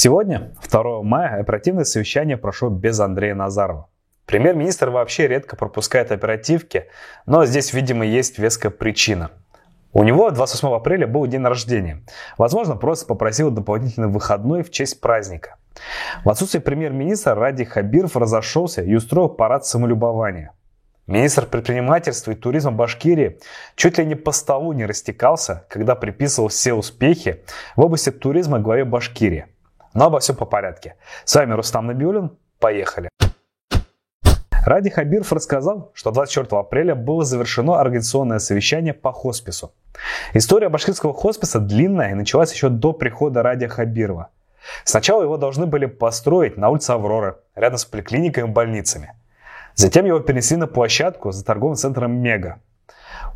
Сегодня, 2 мая, оперативное совещание прошло без Андрея Назарова. Премьер-министр вообще редко пропускает оперативки, но здесь, видимо, есть веская причина. У него 28 апреля был день рождения. Возможно, просто попросил дополнительный выходной в честь праздника. В отсутствие премьер-министра Ради Хабиров разошелся и устроил парад самолюбования. Министр предпринимательства и туризма Башкирии чуть ли не по столу не растекался, когда приписывал все успехи в области туризма главе Башкирии. Но обо всем по порядке. С вами Рустам Набиулин. Поехали. Ради Хабиров рассказал, что 24 апреля было завершено организационное совещание по хоспису. История башкирского хосписа длинная и началась еще до прихода Ради Хабирова. Сначала его должны были построить на улице Авроры, рядом с поликлиникой и больницами. Затем его перенесли на площадку за торговым центром «Мега».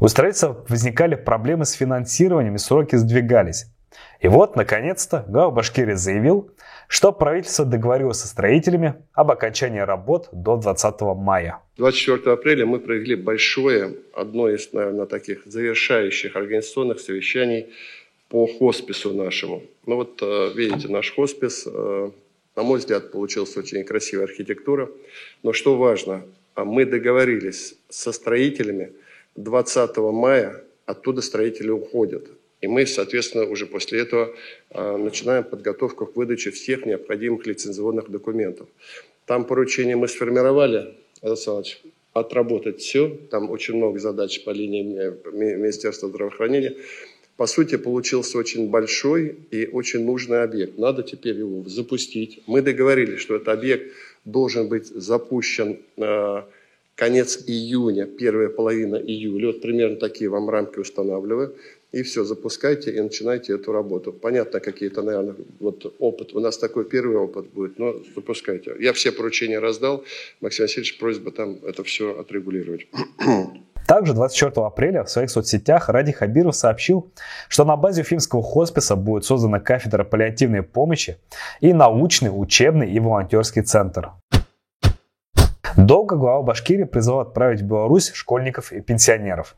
У строительства возникали проблемы с финансированием и сроки сдвигались. И вот, наконец-то, глава Башкирии заявил, что правительство договорилось со строителями об окончании работ до 20 мая. 24 апреля мы провели большое, одно из, наверное, таких завершающих организационных совещаний по хоспису нашему. Ну вот, э, видите, наш хоспис э, на мой взгляд, получилась очень красивая архитектура. Но что важно, а мы договорились со строителями 20 мая, оттуда строители уходят. И мы, соответственно, уже после этого а, начинаем подготовку к выдаче всех необходимых лицензионных документов. Там поручение мы сформировали, Александр отработать все. Там очень много задач по линии э, Министерства здравоохранения по сути, получился очень большой и очень нужный объект. Надо теперь его запустить. Мы договорились, что этот объект должен быть запущен э, конец июня, первая половина июля. Вот примерно такие вам рамки устанавливаю. И все, запускайте и начинайте эту работу. Понятно, какие-то, наверное, вот опыт. У нас такой первый опыт будет, но запускайте. Я все поручения раздал. Максим Васильевич, просьба там это все отрегулировать. Также 24 апреля в своих соцсетях Ради Хабиров сообщил, что на базе Уфимского хосписа будет создана кафедра паллиативной помощи и научный, учебный и волонтерский центр. Долго глава Башкирии призвал отправить в Беларусь школьников и пенсионеров.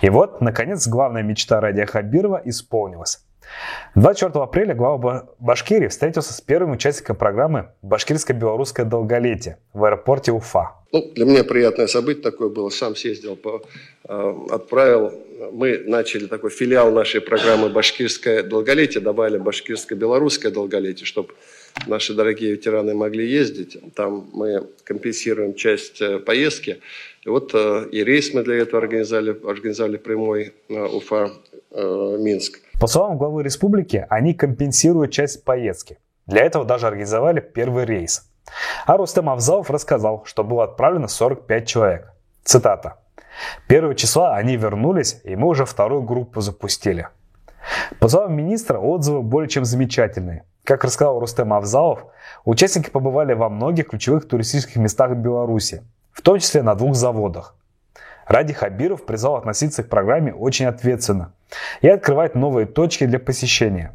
И вот, наконец, главная мечта Радия Хабирова исполнилась. 24 апреля глава Башкирии встретился с первым участником программы «Башкирско-белорусское долголетие» в аэропорте Уфа. Ну, для меня приятное событие такое было. Сам съездил, по, отправил. Мы начали такой филиал нашей программы «Башкирское долголетие», добавили «Башкирско-белорусское долголетие», чтобы наши дорогие ветераны могли ездить. Там мы компенсируем часть э, поездки. И вот э, и рейс мы для этого организовали, организовали прямой Уфа-Минск. По словам главы республики, они компенсируют часть поездки. Для этого даже организовали первый рейс. А Рустем Авзалов рассказал, что было отправлено 45 человек. Цитата. Первого числа они вернулись, и мы уже вторую группу запустили. По словам министра, отзывы более чем замечательные. Как рассказал Рустем Авзалов, участники побывали во многих ключевых туристических местах Беларуси, в том числе на двух заводах. Ради Хабиров призвал относиться к программе очень ответственно и открывать новые точки для посещения.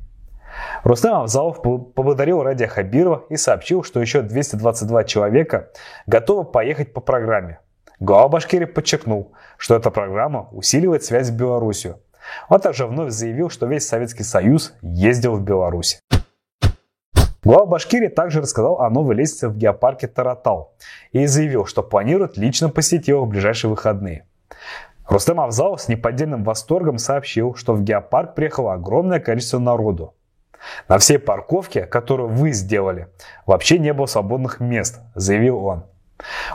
Рустам Авзалов поблагодарил Радия Хабирова и сообщил, что еще 222 человека готовы поехать по программе. Глава Башкирии подчеркнул, что эта программа усиливает связь с Беларусью. Он также вновь заявил, что весь Советский Союз ездил в Беларусь. Глава Башкирии также рассказал о новой лестнице в геопарке Таратал и заявил, что планирует лично посетить его в ближайшие выходные. Рустем Авзалов с неподдельным восторгом сообщил, что в геопарк приехало огромное количество народу. На всей парковке, которую вы сделали, вообще не было свободных мест, заявил он.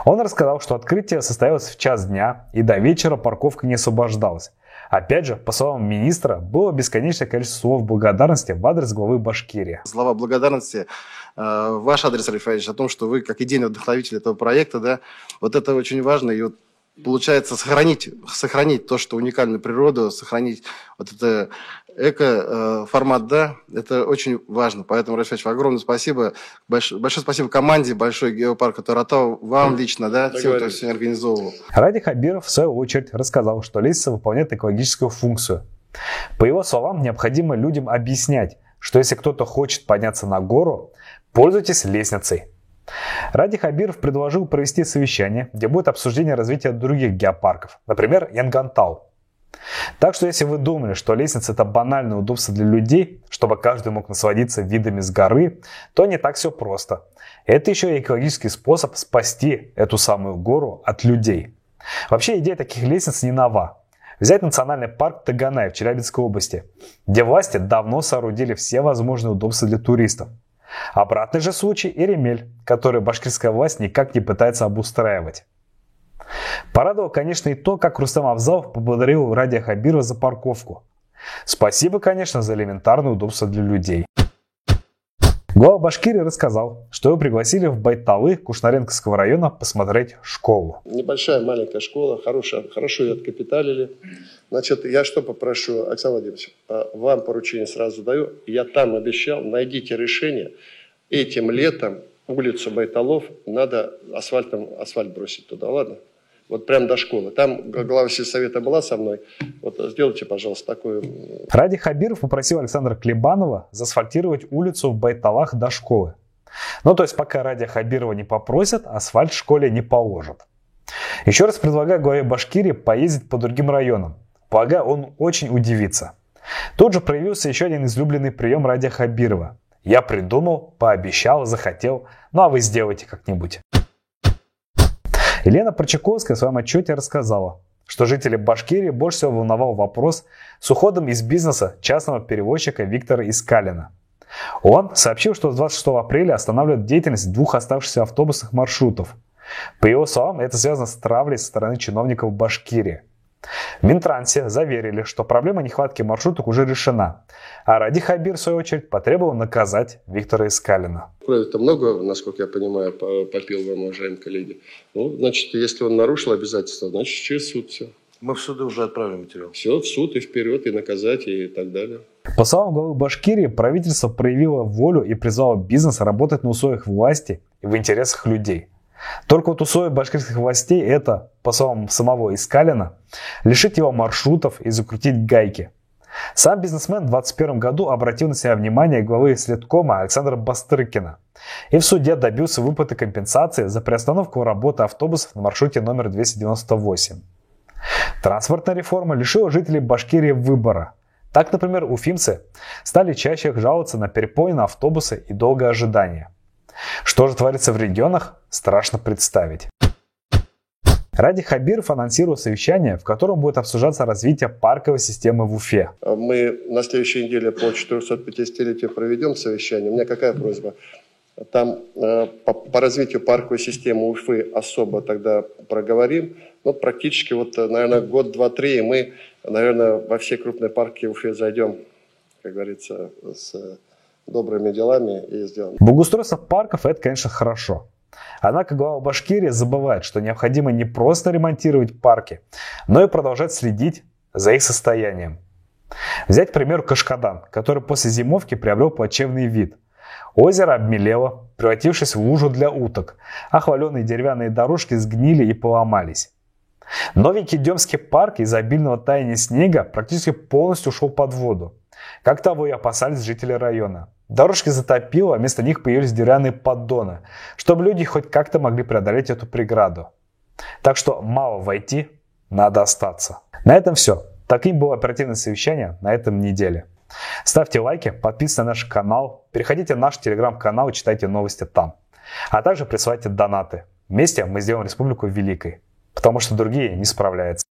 Он рассказал, что открытие состоялось в час дня и до вечера парковка не освобождалась. Опять же, по словам министра, было бесконечное количество слов благодарности в адрес главы Башкирии. Слова благодарности э, ваш адрес, Алиф о том, что вы как идейный вдохновитель этого проекта, да, вот это очень важно. И вот получается сохранить, сохранить то, что уникальную природу, сохранить вот это эко-формат, да, это очень важно. Поэтому, Рафич, огромное спасибо. Большое, большое спасибо команде, большой геопарка Таратау, вам лично, да, всем, кто все организовывал. Ради Хабиров, в свою очередь, рассказал, что лестница выполняет экологическую функцию. По его словам, необходимо людям объяснять, что если кто-то хочет подняться на гору, пользуйтесь лестницей. Ради Хабиров предложил провести совещание, где будет обсуждение развития других геопарков, например, Янгантау. Так что если вы думали, что лестница это банальное удобство для людей, чтобы каждый мог насладиться видами с горы, то не так все просто. Это еще и экологический способ спасти эту самую гору от людей. Вообще идея таких лестниц не нова. Взять национальный парк Таганай в Челябинской области, где власти давно соорудили все возможные удобства для туристов. Обратный же случай и Ремель, который башкирская власть никак не пытается обустраивать. Порадовал, конечно, и то, как Рустам Авзалов поблагодарил Радия Хабирова за парковку. Спасибо, конечно, за элементарное удобство для людей. Глава Башкирии рассказал, что его пригласили в Байталы Кушнаренковского района посмотреть школу. Небольшая маленькая школа, хорошая, хорошо ее откапиталили. Значит, я что попрошу, Александр Владимирович, а, вам поручение сразу даю. Я там обещал, найдите решение. Этим летом улицу Байталов надо асфальтом, асфальт бросить туда, ладно? Вот прям до школы. Там глава сельсовета была со мной. Вот сделайте, пожалуйста, такую... Ради Хабиров попросил Александра Клебанова заасфальтировать улицу в Байталах до школы. Ну, то есть, пока Ради Хабирова не попросят, асфальт в школе не положат. Еще раз предлагаю главе Башкирии поездить по другим районам. Полагаю, он очень удивится. Тут же проявился еще один излюбленный прием Ради Хабирова. Я придумал, пообещал, захотел, ну а вы сделайте как-нибудь. Елена Прочаковская в своем отчете рассказала, что жители Башкирии больше всего волновал вопрос с уходом из бизнеса частного перевозчика Виктора Искалина. Он сообщил, что с 26 апреля останавливает деятельность двух оставшихся автобусных маршрутов. По его словам, это связано с травлей со стороны чиновников Башкирии. В Минтрансе заверили, что проблема нехватки маршруток уже решена, а Ради Хабир, в свою очередь, потребовал наказать Виктора Искалина. Крови-то много, насколько я понимаю, попил вам, уважаемые коллеги. Ну, значит, если он нарушил обязательства, значит, через суд все. Мы в суды уже отправили материал. Все, в суд и вперед, и наказать, и так далее. По словам главы Башкирии, правительство проявило волю и призвало бизнес работать на условиях власти и в интересах людей – только вот условие башкирских властей это, по словам самого Искалина, лишить его маршрутов и закрутить гайки. Сам бизнесмен в 2021 году обратил на себя внимание главы следкома Александра Бастрыкина и в суде добился выплаты компенсации за приостановку работы автобусов на маршруте номер 298. Транспортная реформа лишила жителей Башкирии выбора. Так, например, уфимцы стали чаще жаловаться на переполненные автобусы и долгое ожидание – что же творится в регионах, страшно представить. Ради Хабиров анонсировал совещание, в котором будет обсуждаться развитие парковой системы в Уфе. Мы на следующей неделе по 450-летию проведем совещание. У меня какая просьба? Там э, по, по развитию парковой системы Уфы особо тогда проговорим. Но практически вот, наверное, год, два, три, и мы, наверное, во все крупные парки Уфе зайдем, как говорится, с добрыми делами и сделаем. Благоустройство парков – это, конечно, хорошо. Однако глава Башкирии забывает, что необходимо не просто ремонтировать парки, но и продолжать следить за их состоянием. Взять, к примеру, Кашкадан, который после зимовки приобрел плачевный вид. Озеро обмелело, превратившись в лужу для уток, а хваленые деревянные дорожки сгнили и поломались. Новенький Демский парк из-за обильного таяния снега практически полностью ушел под воду, как того и опасались жители района. Дорожки затопило, а вместо них появились деревянные поддоны, чтобы люди хоть как-то могли преодолеть эту преграду. Так что мало войти, надо остаться. На этом все. Таким было оперативное совещание на этом неделе. Ставьте лайки, подписывайтесь на наш канал, переходите на наш телеграм-канал и читайте новости там. А также присылайте донаты. Вместе мы сделаем республику великой, потому что другие не справляются.